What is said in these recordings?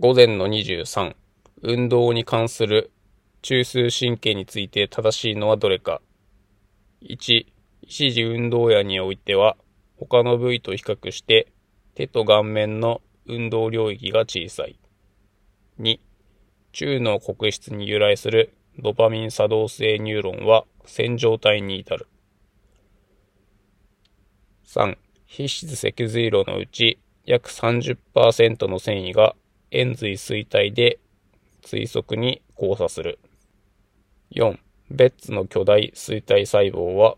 午前の23、運動に関する中枢神経について正しいのはどれか。1、一時運動野においては、他の部位と比較して手と顔面の運動領域が小さい。2、中脳黒質に由来するドパミン作動性ニューロンは線状体に至る。3、皮質脊髄路のうち約30%の繊維が円髄錐体で追速に交差する。4、ベッツの巨大錐体細胞は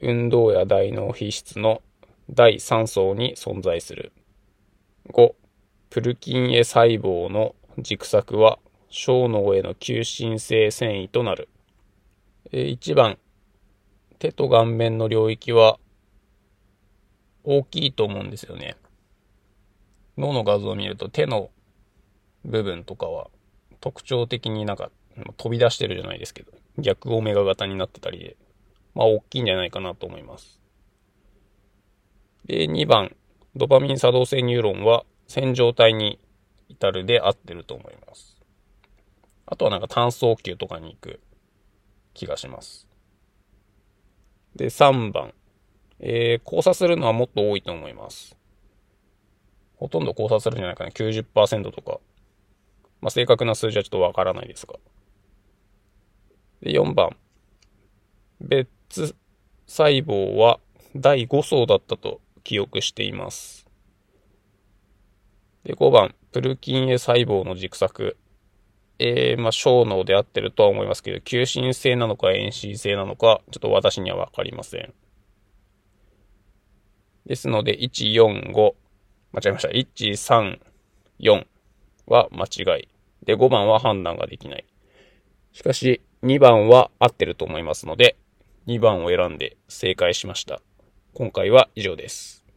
運動や大脳皮質の第3層に存在する。5、プルキンエ細胞の軸索は小脳への求心性繊維となる。1番、手と顔面の領域は大きいと思うんですよね。脳の画像を見ると手の部分とかは特徴的になんか飛び出してるじゃないですけど、逆オメガ型になってたりで、まあ大きいんじゃないかなと思います。で、2番、ドパミン作動性ニューロンは線状体に至るで合ってると思います。あとはなんか単層球とかに行く気がします。で、3番、えー、交差するのはもっと多いと思います。ほとんど交差するんじゃないかな。90%とか。まあ、正確な数字はちょっとわからないですが。で、4番。別細胞は第5層だったと記憶しています。で、5番。プルキンエ細胞の軸索。えー、まあ、小脳であってるとは思いますけど、急進性なのか遠心性なのか、ちょっと私にはわかりません。ですので、1、4、5、間違えました。1、3、4は間違い。で、5番は判断ができない。しかし、2番は合ってると思いますので、2番を選んで正解しました。今回は以上です。